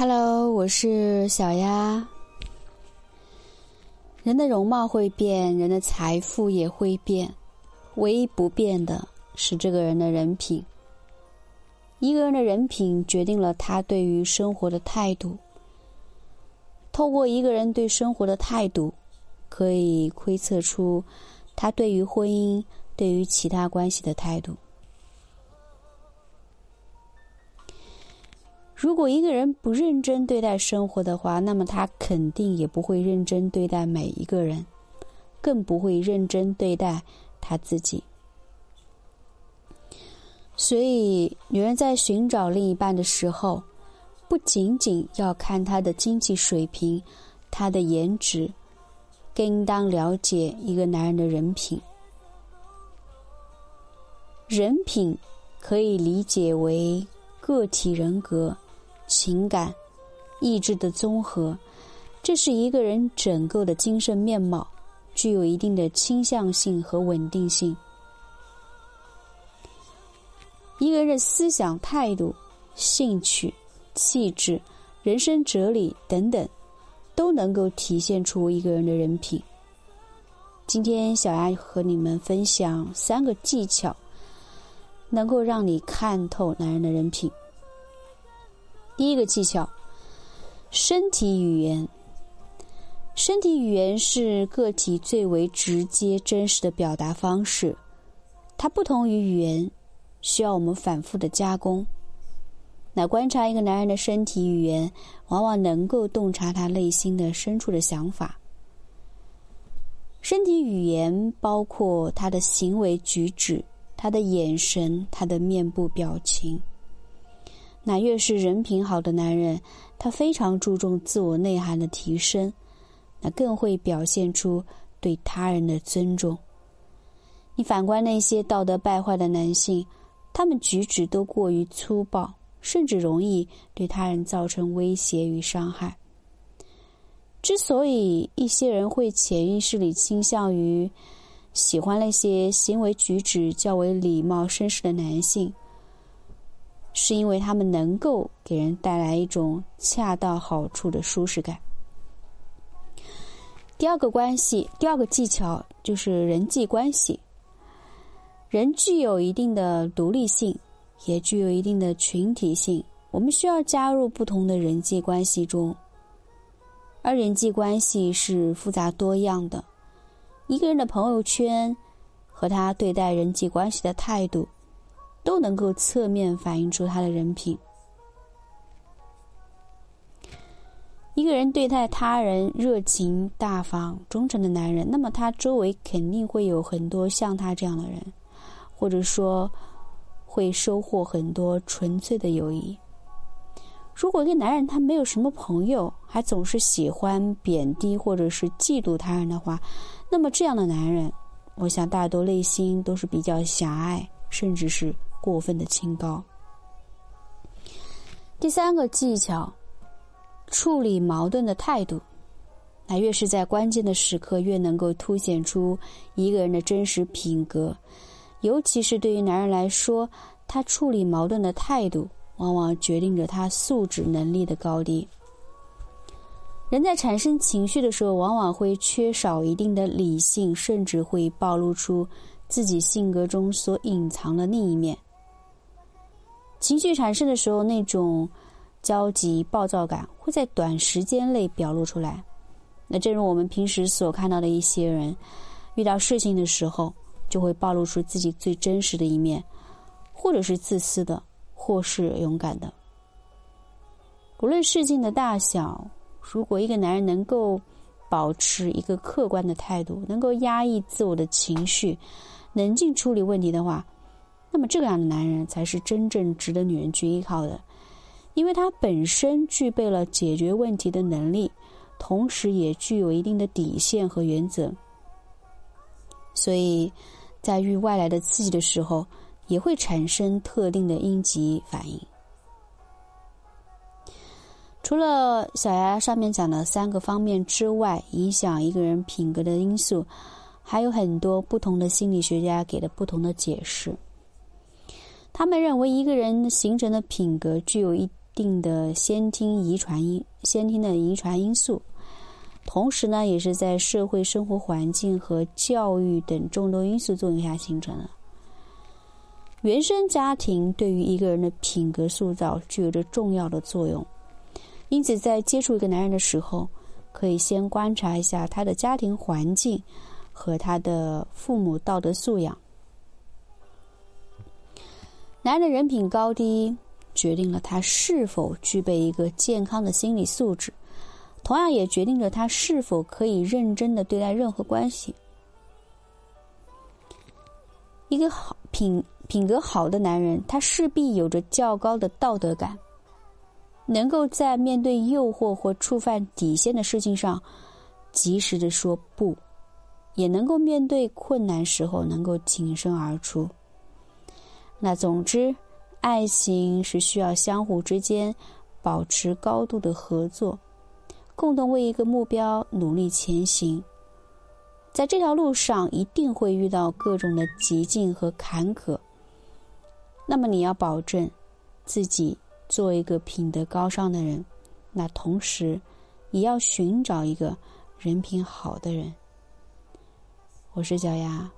Hello，我是小丫。人的容貌会变，人的财富也会变，唯一不变的是这个人的人品。一个人的人品决定了他对于生活的态度。透过一个人对生活的态度，可以窥测出他对于婚姻、对于其他关系的态度。如果一个人不认真对待生活的话，那么他肯定也不会认真对待每一个人，更不会认真对待他自己。所以，女人在寻找另一半的时候，不仅仅要看他的经济水平、他的颜值，更应当了解一个男人的人品。人品可以理解为个体人格。情感、意志的综合，这是一个人整个的精神面貌，具有一定的倾向性和稳定性。一个人的思想态度、兴趣、气质、人生哲理等等，都能够体现出一个人的人品。今天，小丫和你们分享三个技巧，能够让你看透男人的人品。第一个技巧，身体语言。身体语言是个体最为直接、真实的表达方式，它不同于语言，需要我们反复的加工。那观察一个男人的身体语言，往往能够洞察他内心的深处的想法。身体语言包括他的行为举止、他的眼神、他的面部表情。那越是人品好的男人，他非常注重自我内涵的提升，那更会表现出对他人的尊重。你反观那些道德败坏的男性，他们举止都过于粗暴，甚至容易对他人造成威胁与伤害。之所以一些人会潜意识里倾向于喜欢那些行为举止较为礼貌绅士的男性。是因为他们能够给人带来一种恰到好处的舒适感。第二个关系，第二个技巧就是人际关系。人具有一定的独立性，也具有一定的群体性。我们需要加入不同的人际关系中，而人际关系是复杂多样的。一个人的朋友圈和他对待人际关系的态度。都能够侧面反映出他的人品。一个人对待他人热情大方、忠诚的男人，那么他周围肯定会有很多像他这样的人，或者说会收获很多纯粹的友谊。如果一个男人他没有什么朋友，还总是喜欢贬低或者是嫉妒他人的话，那么这样的男人，我想大多内心都是比较狭隘，甚至是。过分的清高。第三个技巧，处理矛盾的态度。那越是在关键的时刻，越能够凸显出一个人的真实品格。尤其是对于男人来说，他处理矛盾的态度，往往决定着他素质能力的高低。人在产生情绪的时候，往往会缺少一定的理性，甚至会暴露出自己性格中所隐藏的另一面。情绪产生的时候，那种焦急、暴躁感会在短时间内表露出来。那正如我们平时所看到的一些人，遇到事情的时候，就会暴露出自己最真实的一面，或者是自私的，或是勇敢的。不论事情的大小，如果一个男人能够保持一个客观的态度，能够压抑自我的情绪，冷静处理问题的话。那么，这样的男人才是真正值得女人去依靠的，因为他本身具备了解决问题的能力，同时也具有一定的底线和原则，所以在遇外来的刺激的时候，也会产生特定的应急反应。除了小丫上面讲的三个方面之外，影响一个人品格的因素，还有很多不同的心理学家给的不同的解释。他们认为，一个人形成的品格具有一定的先天遗传因先天的遗传因素，同时呢，也是在社会生活环境和教育等众多因素作用下形成的。原生家庭对于一个人的品格塑造具有着重要的作用，因此在接触一个男人的时候，可以先观察一下他的家庭环境和他的父母道德素养。男人的人品高低，决定了他是否具备一个健康的心理素质，同样也决定着他是否可以认真的对待任何关系。一个好品品格好的男人，他势必有着较高的道德感，能够在面对诱惑或触犯底线的事情上，及时的说不，也能够面对困难时候能够挺身而出。那总之，爱情是需要相互之间保持高度的合作，共同为一个目标努力前行。在这条路上，一定会遇到各种的疾境和坎坷。那么，你要保证自己做一个品德高尚的人，那同时也要寻找一个人品好的人。我是小丫。